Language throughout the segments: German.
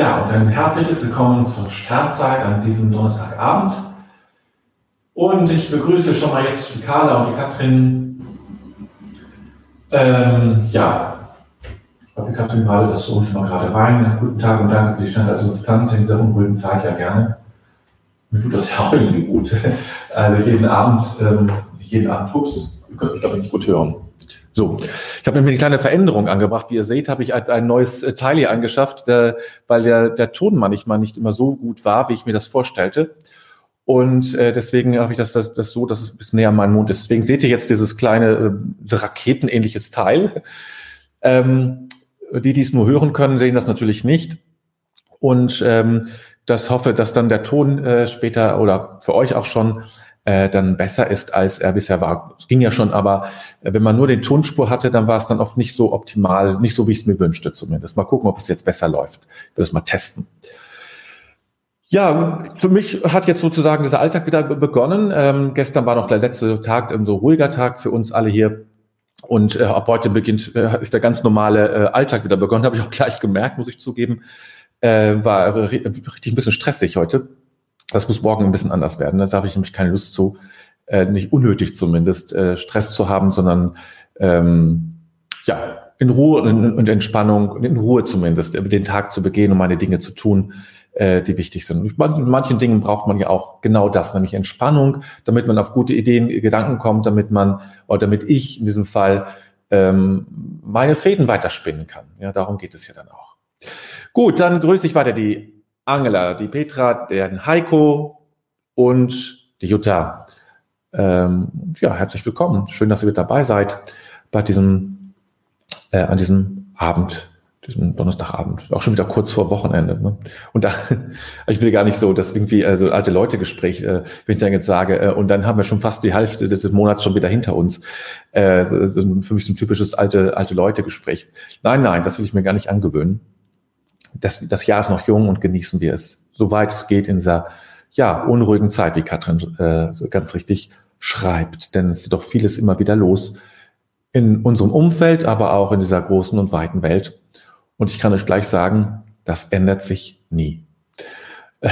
Ja, und ein herzliches Willkommen zur Sternzeit an diesem Donnerstagabend. Und ich begrüße schon mal jetzt die Carla und die Katrin. Ähm, ja, ich glaube, die Katrin gerade, das ich mal gerade rein. Guten Tag und danke für die Sternzeit als Instanz in dieser unruhigen Zeit ja gerne. Mir tut das ja auch irgendwie gut. Also jeden Abend, ähm, jeden Abend könnt mich glaube ich nicht gut hören. So, ich habe mir eine kleine Veränderung angebracht. Wie ihr seht, habe ich ein, neues äh, Teil hier angeschafft, der, weil der, der Ton manchmal nicht immer so gut war, wie ich mir das vorstellte. Und äh, deswegen habe ich das, das, das so, dass es ein bisschen näher an meinen Mund ist. Deswegen seht ihr jetzt dieses kleine äh, raketenähnliches Teil. Ähm, die, die es nur hören können, sehen das natürlich nicht. Und ähm, das hoffe, dass dann der Ton äh, später oder für euch auch schon äh, dann besser ist, als er bisher war. Es ging ja schon, aber äh, wenn man nur den Tonspur hatte, dann war es dann oft nicht so optimal, nicht so, wie ich es mir wünschte zumindest. Mal gucken, ob es jetzt besser läuft. Ich will es mal testen. Ja, für mich hat jetzt sozusagen dieser Alltag wieder begonnen. Ähm, gestern war noch der letzte Tag, ein so ruhiger Tag für uns alle hier. Und äh, ab heute beginnt, äh, ist der ganz normale äh, Alltag wieder begonnen. Habe ich auch gleich gemerkt, muss ich zugeben. Äh, war richtig ein bisschen stressig heute. Das muss morgen ein bisschen anders werden. Da habe ich nämlich keine Lust zu, äh, nicht unnötig zumindest, äh, Stress zu haben, sondern ähm, ja, in Ruhe und Entspannung, in Ruhe zumindest, den Tag zu begehen und meine Dinge zu tun, äh, die wichtig sind. In manchen Dingen braucht man ja auch genau das, nämlich Entspannung, damit man auf gute Ideen, Gedanken kommt, damit man, oder damit ich in diesem Fall ähm, meine Fäden weiterspinnen kann. Ja, darum geht es ja dann auch. Gut, dann grüße ich weiter die Angela, die Petra, den Heiko und die Jutta. Ähm, ja, herzlich willkommen. Schön, dass ihr mit dabei seid bei diesem, äh, an diesem Abend, diesem Donnerstagabend. Auch schon wieder kurz vor Wochenende. Ne? Und da, ich will gar nicht so, dass irgendwie äh, so alte Leute Gespräch, äh, wenn ich dann jetzt sage, äh, und dann haben wir schon fast die Hälfte des Monats schon wieder hinter uns. Äh, so, so für mich so ein typisches alte, alte Leute Gespräch. Nein, nein, das will ich mir gar nicht angewöhnen das, das Jahr ist noch jung und genießen wir es, soweit es geht in dieser ja, unruhigen Zeit, wie Katrin äh, ganz richtig schreibt. Denn es ist doch vieles immer wieder los in unserem Umfeld, aber auch in dieser großen und weiten Welt. Und ich kann euch gleich sagen, das ändert sich nie.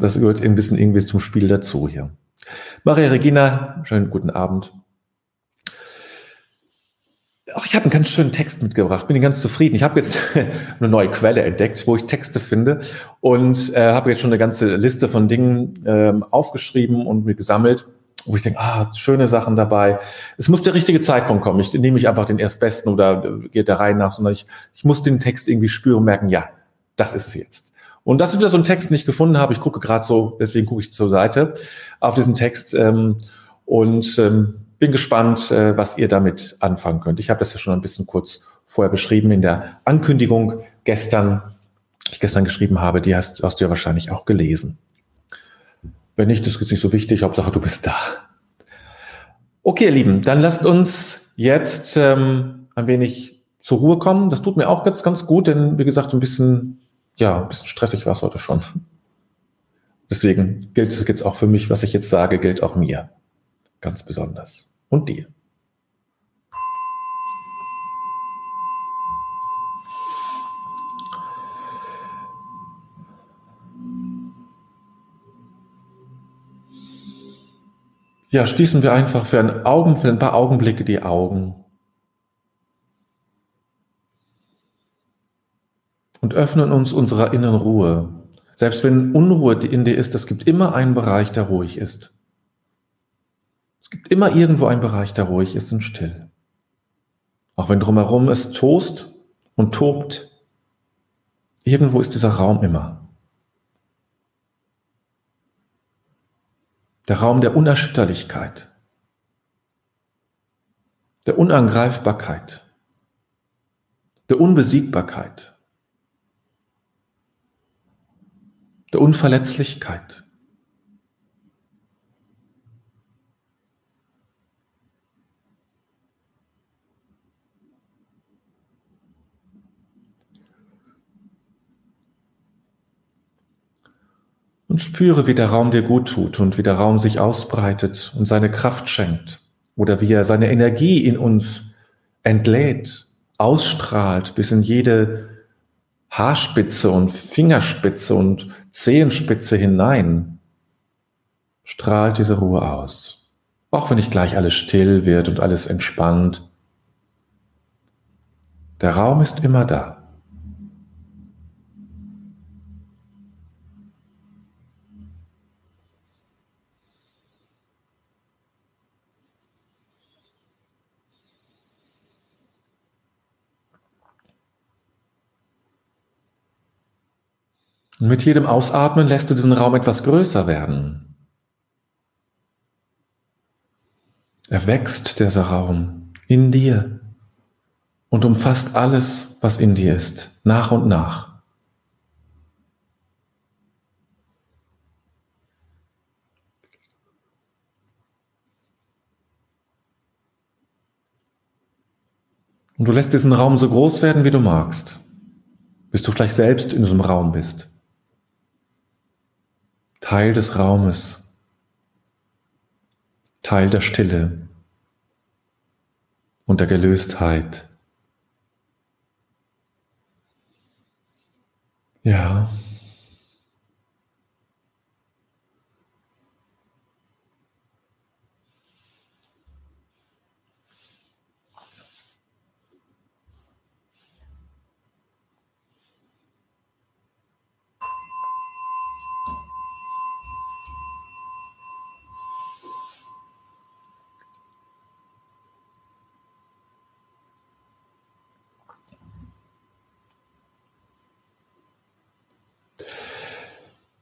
Das gehört ein bisschen irgendwie zum Spiel dazu hier. Maria Regina, schönen guten Abend. Ach, ich habe einen ganz schönen Text mitgebracht, bin ganz zufrieden. Ich habe jetzt eine neue Quelle entdeckt, wo ich Texte finde und äh, habe jetzt schon eine ganze Liste von Dingen ähm, aufgeschrieben und mir gesammelt, wo ich denke, ah, schöne Sachen dabei. Es muss der richtige Zeitpunkt kommen. Ich nehme nicht einfach den erstbesten oder äh, gehe der Reihe nach, sondern ich, ich muss den Text irgendwie spüren und merken, ja, das ist es jetzt. Und das ist wieder so ein Text, den ich gefunden habe. Ich gucke gerade so, deswegen gucke ich zur Seite auf diesen Text ähm, und ähm, bin gespannt, äh, was ihr damit anfangen könnt. Ich habe das ja schon ein bisschen kurz vorher beschrieben in der Ankündigung gestern, ich gestern geschrieben habe. Die hast, hast du ja wahrscheinlich auch gelesen. Wenn nicht, das ist nicht so wichtig. Hauptsache, du bist da. Okay, ihr Lieben, dann lasst uns jetzt ähm, ein wenig zur Ruhe kommen. Das tut mir auch ganz, ganz gut, denn wie gesagt, ein bisschen, ja, ein bisschen stressig war es heute schon. Deswegen gilt es jetzt auch für mich, was ich jetzt sage, gilt auch mir. Ganz besonders und dir. Ja, schließen wir einfach für, einen Augen, für ein paar Augenblicke die Augen und öffnen uns unserer inneren Ruhe. Selbst wenn Unruhe in dir ist, es gibt immer einen Bereich, der ruhig ist. Es gibt immer irgendwo einen Bereich, der ruhig ist und still. Auch wenn drumherum es tost und tobt, irgendwo ist dieser Raum immer. Der Raum der Unerschütterlichkeit, der Unangreifbarkeit, der Unbesiegbarkeit, der Unverletzlichkeit. Und spüre, wie der Raum dir gut tut und wie der Raum sich ausbreitet und seine Kraft schenkt. Oder wie er seine Energie in uns entlädt, ausstrahlt bis in jede Haarspitze und Fingerspitze und Zehenspitze hinein strahlt diese Ruhe aus. Auch wenn nicht gleich alles still wird und alles entspannt. Der Raum ist immer da. Mit jedem Ausatmen lässt du diesen Raum etwas größer werden. Er wächst, dieser Raum, in dir und umfasst alles, was in dir ist, nach und nach. Und du lässt diesen Raum so groß werden, wie du magst, bis du vielleicht selbst in diesem Raum bist. Teil des Raumes, Teil der Stille und der Gelöstheit. Ja.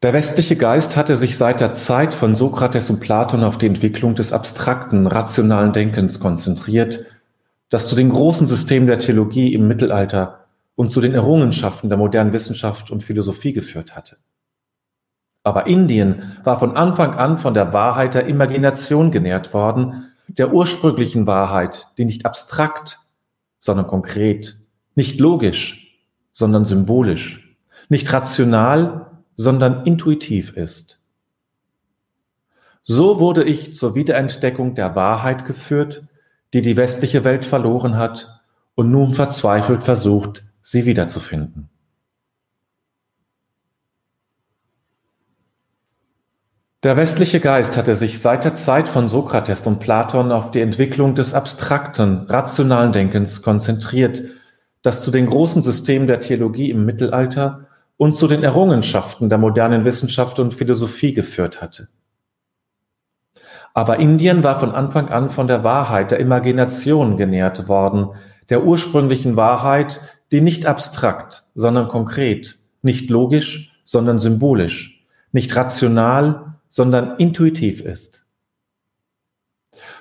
Der westliche Geist hatte sich seit der Zeit von Sokrates und Platon auf die Entwicklung des abstrakten, rationalen Denkens konzentriert, das zu den großen Systemen der Theologie im Mittelalter und zu den Errungenschaften der modernen Wissenschaft und Philosophie geführt hatte. Aber Indien war von Anfang an von der Wahrheit der Imagination genährt worden, der ursprünglichen Wahrheit, die nicht abstrakt, sondern konkret, nicht logisch, sondern symbolisch, nicht rational, sondern intuitiv ist. So wurde ich zur Wiederentdeckung der Wahrheit geführt, die die westliche Welt verloren hat und nun verzweifelt versucht, sie wiederzufinden. Der westliche Geist hatte sich seit der Zeit von Sokrates und Platon auf die Entwicklung des abstrakten, rationalen Denkens konzentriert, das zu den großen Systemen der Theologie im Mittelalter und zu den Errungenschaften der modernen Wissenschaft und Philosophie geführt hatte. Aber Indien war von Anfang an von der Wahrheit der Imagination genährt worden, der ursprünglichen Wahrheit, die nicht abstrakt, sondern konkret, nicht logisch, sondern symbolisch, nicht rational, sondern intuitiv ist.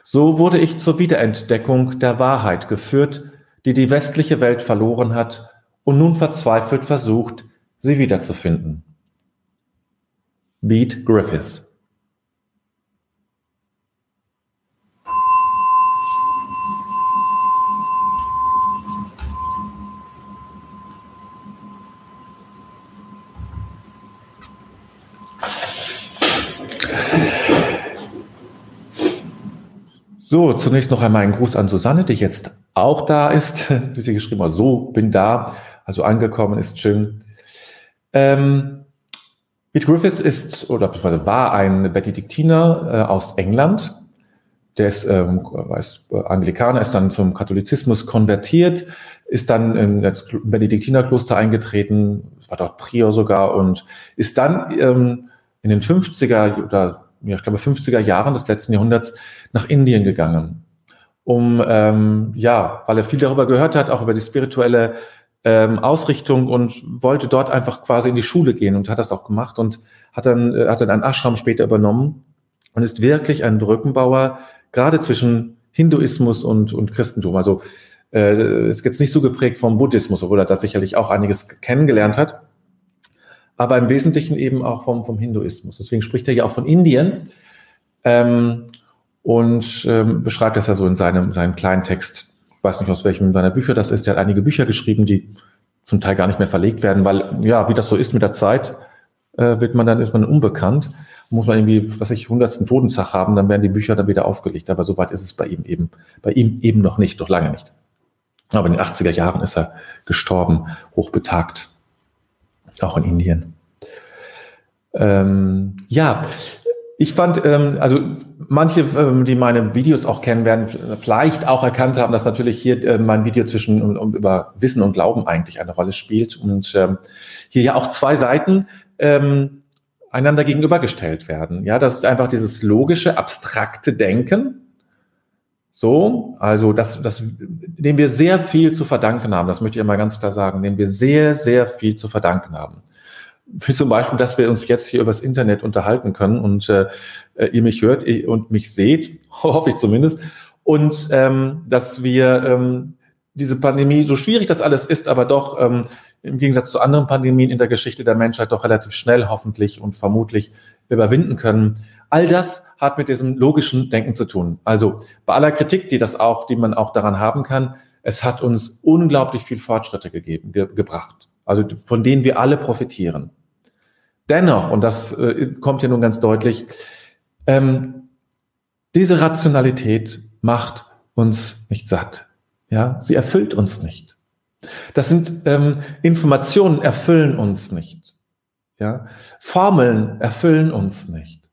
So wurde ich zur Wiederentdeckung der Wahrheit geführt, die die westliche Welt verloren hat und nun verzweifelt versucht, sie wiederzufinden. Beat Griffiths So, zunächst noch einmal ein Gruß an Susanne, die jetzt auch da ist, die sie geschrieben hat, so bin da, also angekommen ist schön. Ähm, Pete Griffiths ist oder beziehungsweise war ein Benediktiner äh, aus England. Der ist, ähm, ist äh, Anglikaner, ist dann zum Katholizismus konvertiert, ist dann in das Benediktinerkloster eingetreten, war dort Prior sogar und ist dann ähm, in den 50er oder ja, ich glaube 50er Jahren des letzten Jahrhunderts nach Indien gegangen, um ähm, ja, weil er viel darüber gehört hat, auch über die spirituelle ähm, Ausrichtung und wollte dort einfach quasi in die Schule gehen und hat das auch gemacht und hat dann, äh, hat dann einen Ashram später übernommen und ist wirklich ein Brückenbauer, gerade zwischen Hinduismus und, und Christentum. Also äh, ist jetzt nicht so geprägt vom Buddhismus, obwohl er da sicherlich auch einiges kennengelernt hat, aber im Wesentlichen eben auch vom, vom Hinduismus. Deswegen spricht er ja auch von Indien ähm, und ähm, beschreibt das ja so in seinem, seinem kleinen Text weiß nicht, aus welchem seiner Bücher das ist. Er hat einige Bücher geschrieben, die zum Teil gar nicht mehr verlegt werden, weil, ja, wie das so ist mit der Zeit, äh, wird man dann, ist man unbekannt. Muss man irgendwie, was ich, hundertsten Todestag haben, dann werden die Bücher dann wieder aufgelegt. Aber soweit ist es bei ihm eben, bei ihm eben noch nicht, doch lange nicht. Aber in den 80er Jahren ist er gestorben, hochbetagt. auch in Indien. Ähm, ja, ich fand, ähm, also manche, ähm, die meine Videos auch kennen, werden vielleicht auch erkannt haben, dass natürlich hier äh, mein Video zwischen um, um, über Wissen und Glauben eigentlich eine Rolle spielt und ähm, hier ja auch zwei Seiten ähm, einander gegenübergestellt werden. Ja, das ist einfach dieses logische, abstrakte Denken. So, also das, das, dem wir sehr viel zu verdanken haben, das möchte ich mal ganz klar sagen, dem wir sehr, sehr viel zu verdanken haben wie zum Beispiel, dass wir uns jetzt hier übers Internet unterhalten können und äh, ihr mich hört und mich seht, hoffe ich zumindest, und ähm, dass wir ähm, diese Pandemie, so schwierig das alles ist, aber doch ähm, im Gegensatz zu anderen Pandemien in der Geschichte der Menschheit doch relativ schnell hoffentlich und vermutlich überwinden können. All das hat mit diesem logischen Denken zu tun. Also bei aller Kritik, die das auch, die man auch daran haben kann, es hat uns unglaublich viel Fortschritte gegeben, ge gebracht also von denen wir alle profitieren. Dennoch, und das äh, kommt hier nun ganz deutlich, ähm, diese Rationalität macht uns nicht satt. Ja, sie erfüllt uns nicht. Das sind ähm, Informationen erfüllen uns nicht. Ja, Formeln erfüllen uns nicht.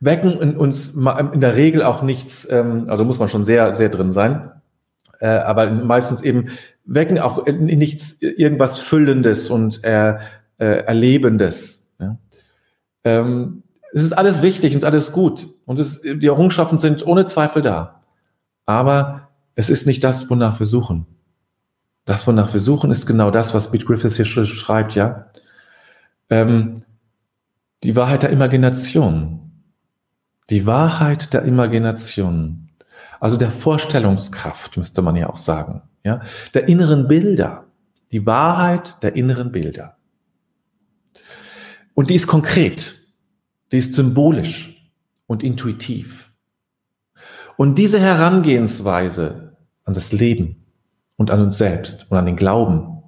Wecken in uns in der Regel auch nichts, ähm, also muss man schon sehr, sehr drin sein, äh, aber meistens eben wecken auch nichts, irgendwas Füllendes und äh, äh, Erlebendes. Ja? Ähm, es ist alles wichtig und es ist alles gut und es, die Errungenschaften sind ohne Zweifel da. Aber es ist nicht das, wonach wir suchen. Das, wonach wir suchen, ist genau das, was Pete Griffiths hier schreibt, ja. Ähm, die Wahrheit der Imagination. Die Wahrheit der Imagination. Also der Vorstellungskraft, müsste man ja auch sagen ja, der inneren Bilder, die Wahrheit der inneren Bilder. Und die ist konkret, die ist symbolisch und intuitiv. Und diese Herangehensweise an das Leben und an uns selbst und an den Glauben,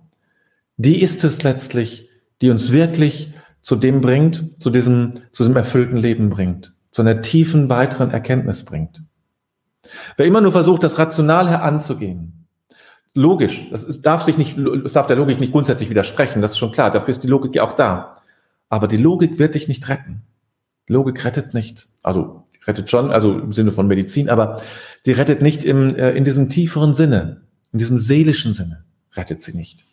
die ist es letztlich, die uns wirklich zu dem bringt, zu diesem, zu diesem erfüllten Leben bringt, zu einer tiefen weiteren Erkenntnis bringt. Wer immer nur versucht, das rational heranzugehen, logisch. Das ist, darf sich nicht, es darf der Logik nicht grundsätzlich widersprechen. Das ist schon klar. Dafür ist die Logik ja auch da. Aber die Logik wird dich nicht retten. Logik rettet nicht. Also, rettet schon, also im Sinne von Medizin, aber die rettet nicht im, äh, in diesem tieferen Sinne, in diesem seelischen Sinne, rettet sie nicht.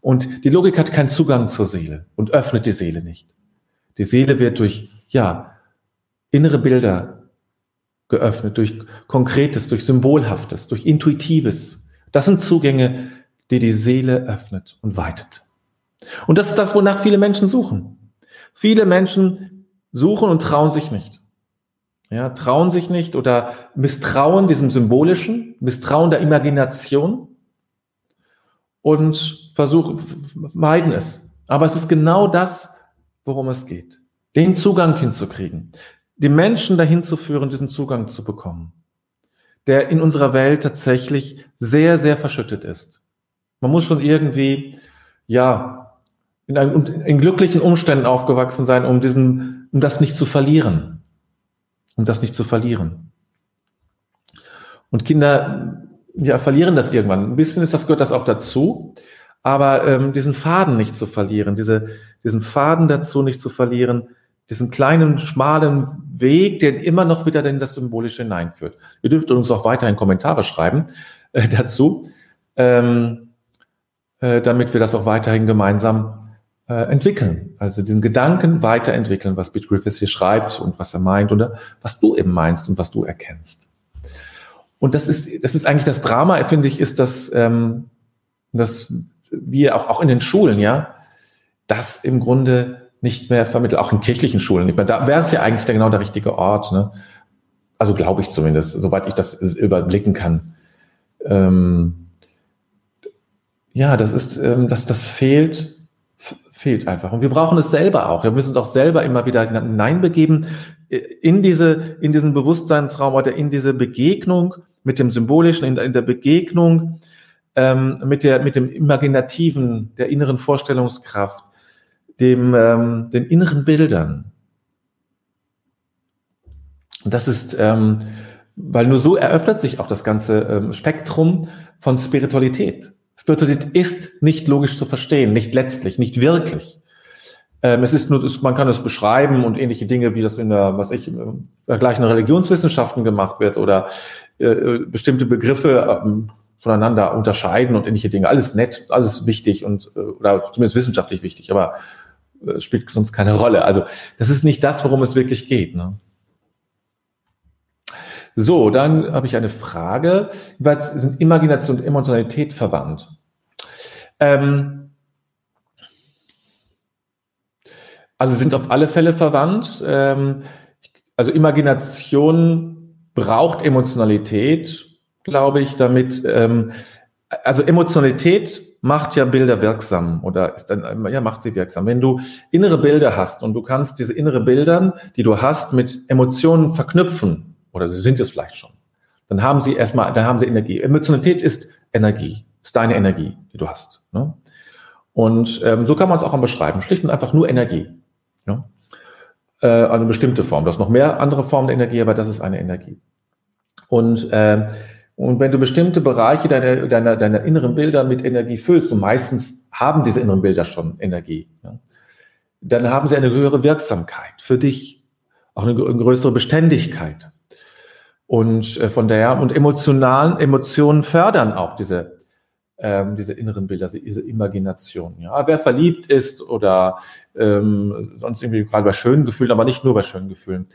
Und die Logik hat keinen Zugang zur Seele und öffnet die Seele nicht. Die Seele wird durch, ja, innere Bilder geöffnet, durch Konkretes, durch Symbolhaftes, durch Intuitives, das sind Zugänge, die die Seele öffnet und weitet. Und das ist das, wonach viele Menschen suchen. Viele Menschen suchen und trauen sich nicht. Ja, trauen sich nicht oder misstrauen diesem Symbolischen, misstrauen der Imagination und versuchen, meiden es. Aber es ist genau das, worum es geht. Den Zugang hinzukriegen. Die Menschen dahin zu führen, diesen Zugang zu bekommen der in unserer Welt tatsächlich sehr, sehr verschüttet ist. Man muss schon irgendwie, ja, in, einem, in glücklichen Umständen aufgewachsen sein, um diesen, um das nicht zu verlieren. Um das nicht zu verlieren. Und Kinder, ja, verlieren das irgendwann. Ein bisschen ist das, gehört das auch dazu. Aber ähm, diesen Faden nicht zu verlieren, diese, diesen Faden dazu nicht zu verlieren, diesen kleinen, schmalen Weg, der immer noch wieder in das Symbolische hineinführt. Ihr dürft uns auch weiterhin Kommentare schreiben äh, dazu, ähm, äh, damit wir das auch weiterhin gemeinsam äh, entwickeln. Also diesen Gedanken weiterentwickeln, was Pete Griffiths hier schreibt und was er meint oder was du eben meinst und was du erkennst. Und das ist, das ist eigentlich das Drama, finde ich, ist das, ähm, dass wir auch, auch in den Schulen, ja, das im Grunde nicht mehr vermittelt, auch in kirchlichen Schulen nicht mehr. Da wäre es ja eigentlich genau der richtige Ort. Ne? Also glaube ich zumindest, soweit ich das überblicken kann. Ähm, ja, das ist, ähm, das, das fehlt, fehlt einfach. Und wir brauchen es selber auch. Wir müssen auch selber immer wieder hineinbegeben in diese, in diesen Bewusstseinsraum oder in diese Begegnung mit dem Symbolischen, in, in der Begegnung ähm, mit der, mit dem Imaginativen, der inneren Vorstellungskraft dem, ähm, den inneren Bildern. Und das ist, ähm, weil nur so eröffnet sich auch das ganze ähm, Spektrum von Spiritualität. Spiritualität ist nicht logisch zu verstehen, nicht letztlich, nicht wirklich. Ähm, es ist nur, man kann es beschreiben und ähnliche Dinge, wie das in der, was ich, vergleichenden Religionswissenschaften gemacht wird oder äh, äh, bestimmte Begriffe ähm, voneinander unterscheiden und ähnliche Dinge. Alles nett, alles wichtig und äh, oder zumindest wissenschaftlich wichtig, aber äh, spielt sonst keine Rolle. Also das ist nicht das, worum es wirklich geht. Ne? So, dann habe ich eine Frage. Was sind Imagination und Emotionalität verwandt? Ähm, also sind auf alle Fälle verwandt. Ähm, also Imagination braucht Emotionalität, glaube ich, damit, ähm, also Emotionalität macht ja Bilder wirksam oder ist dann, ja, macht sie wirksam. Wenn du innere Bilder hast und du kannst diese innere Bildern, die du hast, mit Emotionen verknüpfen, oder sie sind es vielleicht schon, dann haben sie erstmal, dann haben sie Energie. Emotionalität ist Energie, ist deine Energie, die du hast. Ne? Und ähm, so kann man es auch beschreiben. Schlicht und einfach nur Energie. Ja? Äh, eine bestimmte Form. Du hast noch mehr andere Formen der Energie, aber das ist eine Energie. Und, ähm, und wenn du bestimmte Bereiche deiner, deiner, deiner inneren Bilder mit Energie füllst, und meistens haben diese inneren Bilder schon Energie, ja, dann haben sie eine höhere Wirksamkeit für dich, auch eine, eine größere Beständigkeit. Und äh, von daher, und emotionalen Emotionen fördern auch diese, ähm, diese inneren Bilder, diese Imagination. Ja, wer verliebt ist oder ähm, sonst irgendwie gerade bei schönen Gefühlen, aber nicht nur bei schönen Gefühlen,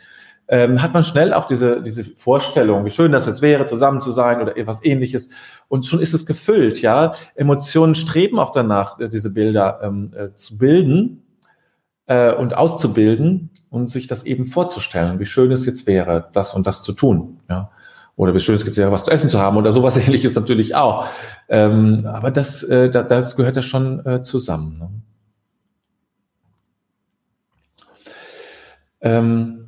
ähm, hat man schnell auch diese, diese Vorstellung, wie schön das jetzt wäre, zusammen zu sein oder etwas ähnliches. Und schon ist es gefüllt, ja. Emotionen streben auch danach, äh, diese Bilder ähm, äh, zu bilden äh, und auszubilden und sich das eben vorzustellen, wie schön es jetzt wäre, das und das zu tun. Ja? Oder wie schön es jetzt wäre, was zu essen zu haben oder sowas ähnliches natürlich auch. Ähm, aber das, äh, das, das gehört ja schon äh, zusammen. Ne? Ähm,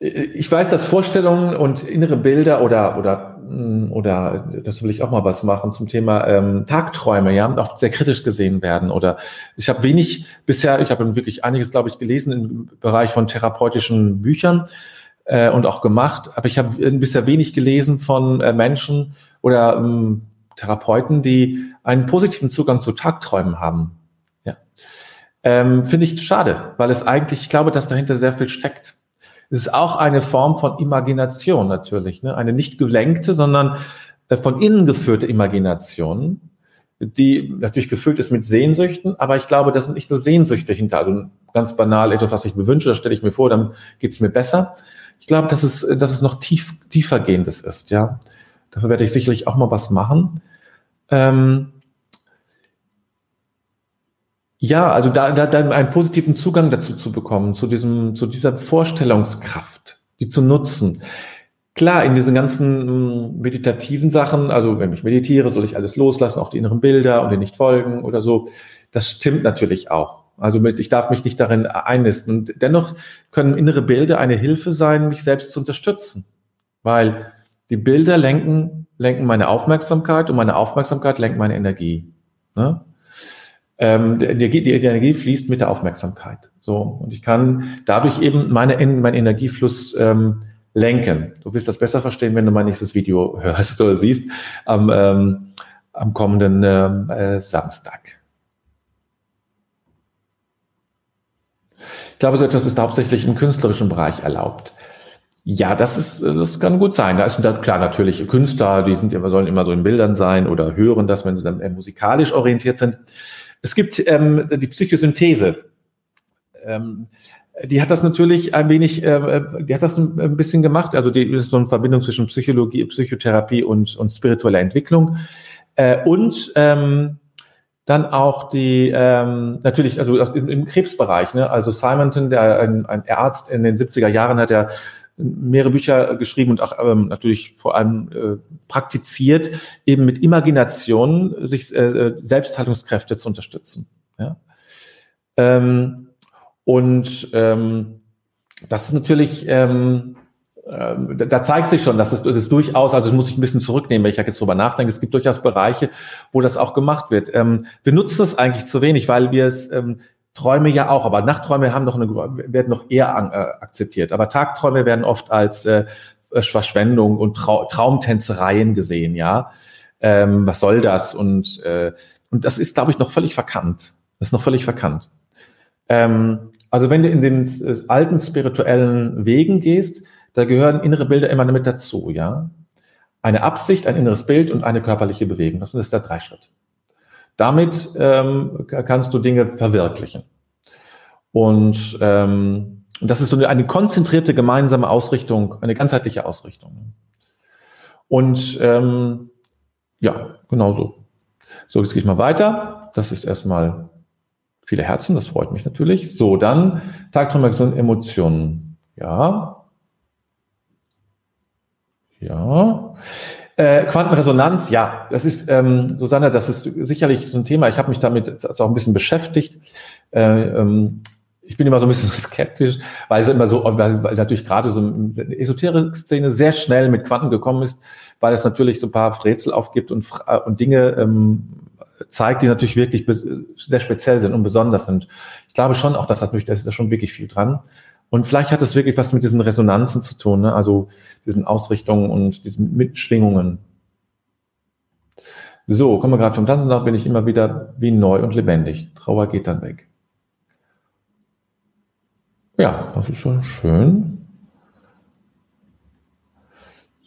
ich weiß, dass Vorstellungen und innere Bilder oder, oder, mm, oder, das will ich auch mal was machen zum Thema ähm, Tagträume, ja, oft sehr kritisch gesehen werden. Oder ich habe wenig bisher, ich habe wirklich einiges, glaube ich, gelesen im Bereich von therapeutischen Büchern äh, und auch gemacht, aber ich habe bisher wenig gelesen von äh, Menschen oder ähm, Therapeuten, die einen positiven Zugang zu Tagträumen haben. Ja. Ähm, Finde ich schade, weil es eigentlich, ich glaube, dass dahinter sehr viel steckt. Es ist auch eine Form von Imagination natürlich, ne? eine nicht gelenkte, sondern äh, von innen geführte Imagination, die natürlich gefüllt ist mit Sehnsüchten, aber ich glaube, das sind nicht nur Sehnsüchte hinter, also ganz banal etwas, was ich mir wünsche, das stelle ich mir vor, dann geht es mir besser. Ich glaube, dass es, dass es noch tief, tiefergehendes ist, ja. Dafür werde ich sicherlich auch mal was machen. Ähm, ja, also da, da, da einen positiven Zugang dazu zu bekommen, zu diesem, zu dieser Vorstellungskraft, die zu nutzen. Klar, in diesen ganzen hm, meditativen Sachen, also wenn ich meditiere, soll ich alles loslassen, auch die inneren Bilder und denen nicht folgen oder so. Das stimmt natürlich auch. Also ich darf mich nicht darin einnisten. Und dennoch können innere Bilder eine Hilfe sein, mich selbst zu unterstützen. Weil die Bilder lenken, lenken meine Aufmerksamkeit und meine Aufmerksamkeit lenkt meine Energie. Ne? Ähm, die, Energie, fließt mit der Aufmerksamkeit. So und ich kann dadurch eben meine, meinen Energiefluss ähm, lenken. Du wirst das besser verstehen, wenn du mein nächstes Video hörst oder siehst am, ähm, am kommenden ähm, äh, Samstag. Ich glaube, so etwas ist hauptsächlich im künstlerischen Bereich erlaubt. Ja, das ist, das kann gut sein. Da ist klar natürlich Künstler, die sind immer, sollen immer so in Bildern sein oder hören das, wenn sie dann musikalisch orientiert sind. Es gibt ähm, die Psychosynthese. Ähm, die hat das natürlich ein wenig, äh, äh, die hat das ein, bisschen gemacht. Also die ist so eine Verbindung zwischen Psychologie, Psychotherapie und, und spiritueller Entwicklung. Äh, und ähm, dann auch die, ähm, natürlich, also aus, im, Krebsbereich, ne? also Simonton, der ein, ein Arzt in den 70er Jahren hat ja mehrere Bücher geschrieben und auch ähm, natürlich vor allem äh, praktiziert, eben mit Imagination sich äh, äh, Selbsthaltungskräfte zu unterstützen. Ja? Ähm, und ähm, das ist natürlich, ähm, äh, da zeigt sich schon, dass es, das ist durchaus, also das muss ich ein bisschen zurücknehmen, wenn ich jetzt drüber nachdenke, es gibt durchaus Bereiche, wo das auch gemacht wird. Ähm, wir nutzen es eigentlich zu wenig, weil wir es ähm, Träume ja auch, aber Nachtträume haben noch eine, werden noch eher an, äh, akzeptiert. Aber Tagträume werden oft als äh, Verschwendung und Trau Traumtänzereien gesehen, ja. ähm, was soll das? Und, äh, und das ist, glaube ich, noch völlig verkannt. Das ist noch völlig verkannt. Ähm, also wenn du in den äh, alten spirituellen Wegen gehst, da gehören innere Bilder immer mit dazu, ja. Eine Absicht, ein inneres Bild und eine körperliche Bewegung. Das ist der Dreischritt. Damit ähm, kannst du Dinge verwirklichen. Und ähm, das ist so eine, eine konzentrierte gemeinsame Ausrichtung, eine ganzheitliche Ausrichtung. Und ähm, ja, genau so. So, jetzt gehe ich mal weiter. Das ist erstmal viele Herzen, das freut mich natürlich. So, dann Tagtraum, Emotionen. Ja. Ja. Äh, Quantenresonanz, ja, das ist, ähm, Susanne, das ist sicherlich so ein Thema. Ich habe mich damit auch ein bisschen beschäftigt. Äh, ähm, ich bin immer so ein bisschen skeptisch, weil es immer so, weil, weil natürlich gerade so eine Esoterik-Szene sehr schnell mit Quanten gekommen ist, weil es natürlich so ein paar Rätsel aufgibt und, äh, und Dinge ähm, zeigt, die natürlich wirklich sehr speziell sind und besonders sind. Ich glaube schon auch, dass das, da ist schon wirklich viel dran. Und vielleicht hat es wirklich was mit diesen Resonanzen zu tun, ne? also diesen Ausrichtungen und diesen Mitschwingungen. So, kommen wir gerade vom Tanzen nach, bin ich immer wieder wie neu und lebendig. Trauer geht dann weg. Ja, das ist schon schön.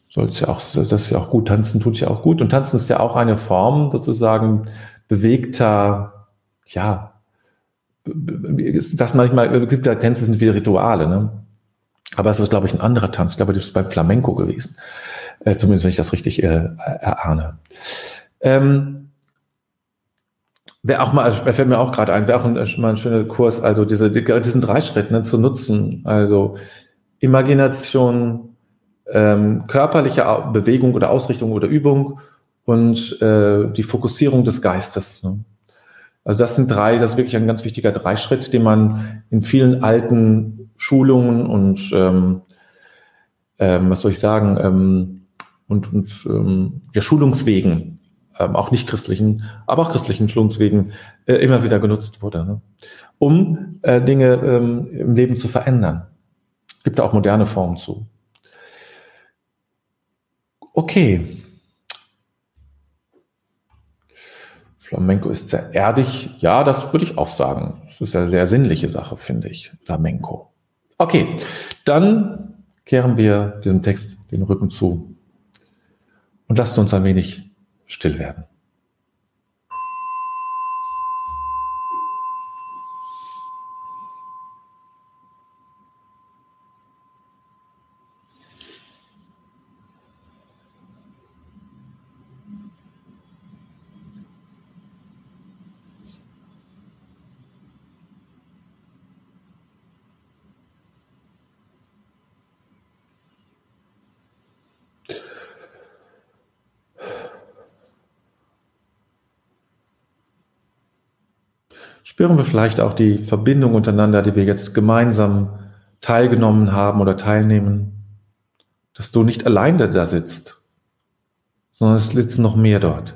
Soll es ja auch, das ist ja auch gut. Tanzen tut ja auch gut. Und Tanzen ist ja auch eine Form sozusagen bewegter, ja, was manchmal, es gibt ja Tänze sind wie Rituale, ne? Aber es ist, glaube ich, ein anderer Tanz. Ich glaube, das ist beim Flamenco gewesen. Äh, zumindest, wenn ich das richtig äh, erahne. Ähm, wäre auch mal, fällt mir auch gerade ein, wäre auch ein, mal ein schöner Kurs, also diese, diesen drei Schritt ne, zu nutzen. Also Imagination, ähm, körperliche Bewegung oder Ausrichtung oder Übung und äh, die Fokussierung des Geistes. Ne? Also das sind drei, das ist wirklich ein ganz wichtiger Dreischritt, den man in vielen alten Schulungen und ähm, ähm, was soll ich sagen, ähm, und, und ähm, ja, Schulungswegen, ähm, auch nicht christlichen, aber auch christlichen Schulungswegen äh, immer wieder genutzt wurde, ne? um äh, Dinge ähm, im Leben zu verändern. Gibt da auch moderne Formen zu. Okay, Flamenco ist sehr erdig. Ja, das würde ich auch sagen. Das ist eine sehr sinnliche Sache, finde ich. Flamenco. Okay, dann kehren wir diesem Text den Rücken zu und lasst uns ein wenig still werden. Spüren wir vielleicht auch die Verbindung untereinander, die wir jetzt gemeinsam teilgenommen haben oder teilnehmen, dass du nicht alleine da sitzt, sondern es sitzen noch mehr dort.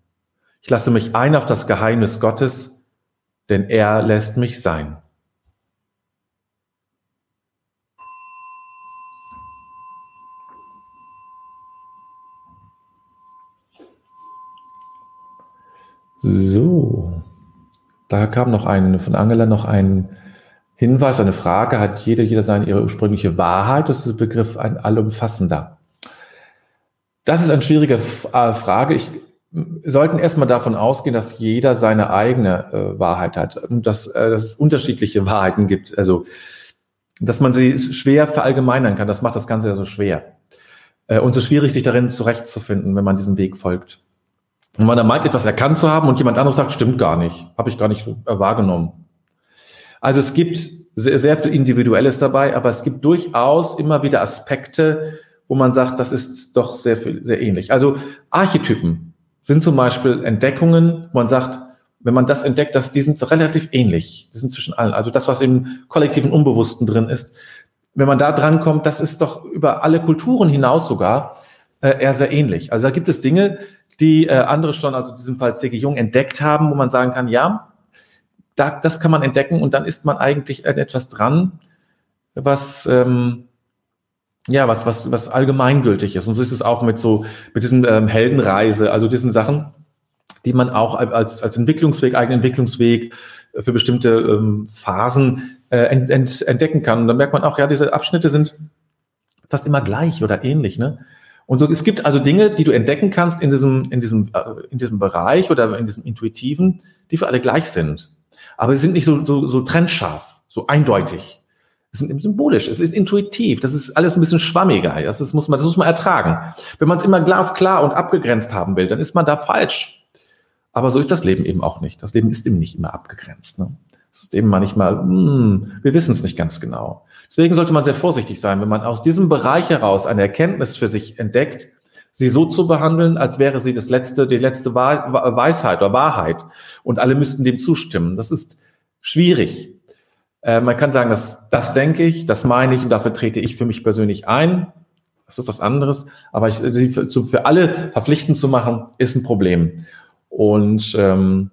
Ich lasse mich ein auf das Geheimnis Gottes, denn er lässt mich sein. So, da kam noch ein, von Angela noch ein Hinweis, eine Frage, hat jeder, jeder seine ihre ursprüngliche Wahrheit? Das ist der Begriff ein allumfassender. Das ist eine schwierige äh, Frage. Ich sollten erstmal davon ausgehen, dass jeder seine eigene äh, Wahrheit hat und dass, äh, dass es unterschiedliche Wahrheiten gibt. Also, dass man sie schwer verallgemeinern kann, das macht das Ganze ja so schwer. Äh, und so schwierig, sich darin zurechtzufinden, wenn man diesem Weg folgt. Und man da meint, etwas erkannt zu haben und jemand anderes sagt, stimmt gar nicht, habe ich gar nicht äh, wahrgenommen. Also es gibt sehr, sehr viel Individuelles dabei, aber es gibt durchaus immer wieder Aspekte, wo man sagt, das ist doch sehr, sehr ähnlich. Also Archetypen, sind zum Beispiel Entdeckungen, wo man sagt, wenn man das entdeckt, dass die sind relativ ähnlich. Die sind zwischen allen. Also das, was im kollektiven Unbewussten drin ist. Wenn man da dran kommt, das ist doch über alle Kulturen hinaus sogar äh, eher sehr ähnlich. Also da gibt es Dinge, die äh, andere schon, also in diesem Fall C.G. Jung, entdeckt haben, wo man sagen kann, ja, da, das kann man entdecken und dann ist man eigentlich etwas dran, was ähm, ja, was, was, was allgemeingültig ist. Und so ist es auch mit so, mit diesen ähm, Heldenreise, also diesen Sachen, die man auch als, als Entwicklungsweg, eigenen Entwicklungsweg für bestimmte ähm, Phasen äh, ent, ent, entdecken kann. Und dann merkt man auch, ja, diese Abschnitte sind fast immer gleich oder ähnlich, ne? Und so, es gibt also Dinge, die du entdecken kannst in diesem, in diesem, äh, in diesem Bereich oder in diesem Intuitiven, die für alle gleich sind. Aber sie sind nicht so, so, so trennscharf, so eindeutig. Es ist symbolisch, es ist intuitiv, das ist alles ein bisschen schwammiger. Das, ist, muss man, das muss man ertragen. Wenn man es immer glasklar und abgegrenzt haben will, dann ist man da falsch. Aber so ist das Leben eben auch nicht. Das Leben ist eben nicht immer abgegrenzt. Ne? Es ist eben manchmal, hm, wir wissen es nicht ganz genau. Deswegen sollte man sehr vorsichtig sein, wenn man aus diesem Bereich heraus eine Erkenntnis für sich entdeckt, sie so zu behandeln, als wäre sie das letzte, die letzte Weisheit oder Wahrheit und alle müssten dem zustimmen. Das ist schwierig. Äh, man kann sagen, dass, das denke ich, das meine ich und dafür trete ich für mich persönlich ein. Das ist was anderes. Aber ich, sie für, zu, für alle verpflichtend zu machen, ist ein Problem. Und ähm,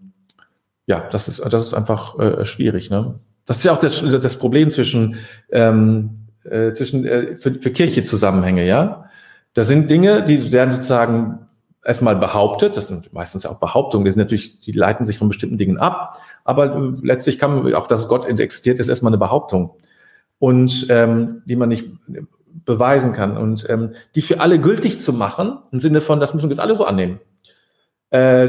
ja, das ist, das ist einfach äh, schwierig. Ne? Das ist ja auch das, das Problem zwischen, ähm, äh, zwischen äh, für, für Kirche Zusammenhänge, ja. Da sind Dinge, die werden sozusagen erstmal behauptet, das sind meistens ja auch Behauptungen, die sind natürlich, die leiten sich von bestimmten Dingen ab, aber äh, letztlich kann man, auch dass Gott existiert, ist erstmal eine Behauptung. Und ähm, die man nicht beweisen kann. Und ähm, die für alle gültig zu machen, im Sinne von, das müssen wir jetzt alle so annehmen. Äh,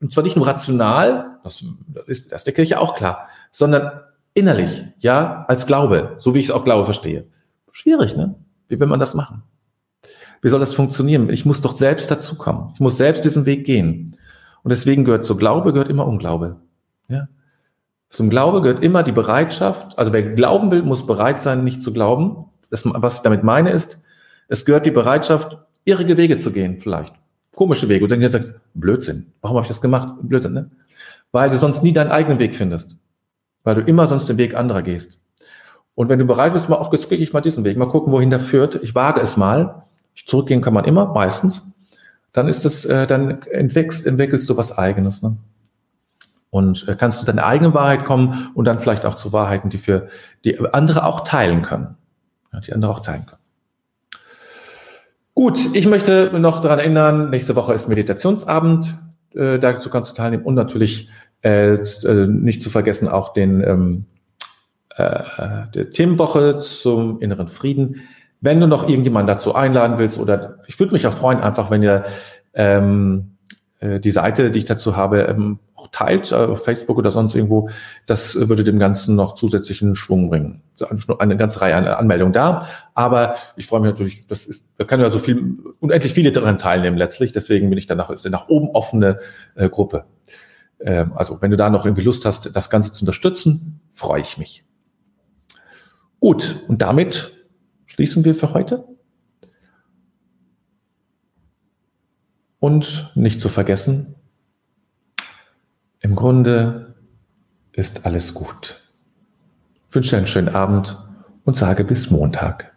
und zwar nicht nur rational, das ist, das ist der Kirche auch klar, sondern innerlich, ja, als Glaube, so wie ich es auch Glaube verstehe. Schwierig, ne? Wie will man das machen? Wie soll das funktionieren? Ich muss doch selbst dazukommen. Ich muss selbst diesen Weg gehen. Und deswegen gehört zu Glaube, gehört immer Unglaube. Ja? Zum Glaube gehört immer die Bereitschaft, also wer glauben will, muss bereit sein, nicht zu glauben. Das, was ich damit meine ist, es gehört die Bereitschaft, irrige Wege zu gehen, vielleicht. Komische Wege. Und dann sagt, Blödsinn. Warum habe ich das gemacht? Blödsinn, ne? Weil du sonst nie deinen eigenen Weg findest. Weil du immer sonst den Weg anderer gehst. Und wenn du bereit bist, mal auch, jetzt gehe ich mal diesen Weg, mal gucken, wohin der führt. Ich wage es mal. Zurückgehen kann man immer, meistens. Dann ist es, äh, dann entwickelst, entwickelst du was Eigenes. Ne? Und äh, kannst du deine eigene Wahrheit kommen und dann vielleicht auch zu Wahrheiten, die für die andere auch teilen können. Ja, die andere auch teilen können. Gut, ich möchte noch daran erinnern, nächste Woche ist Meditationsabend. Äh, dazu kannst du teilnehmen und natürlich äh, äh nicht zu vergessen auch den ähm, äh, der Themenwoche zum inneren Frieden. Wenn du noch irgendjemanden dazu einladen willst oder ich würde mich auch freuen, einfach wenn ihr ähm, äh, die Seite, die ich dazu habe, ähm, auch teilt, äh, auf Facebook oder sonst irgendwo, das würde dem Ganzen noch zusätzlichen Schwung bringen. Eine ganze Reihe an Anmeldungen da. Aber ich freue mich natürlich, das ist, da kann ja so viel, unendlich viele daran teilnehmen letztlich. Deswegen bin ich dann nach, ist eine nach oben offene äh, Gruppe. Ähm, also wenn du da noch irgendwie Lust hast, das Ganze zu unterstützen, freue ich mich. Gut, und damit schließen wir für heute. Und nicht zu vergessen, im Grunde ist alles gut. Ich wünsche einen schönen Abend und sage bis Montag.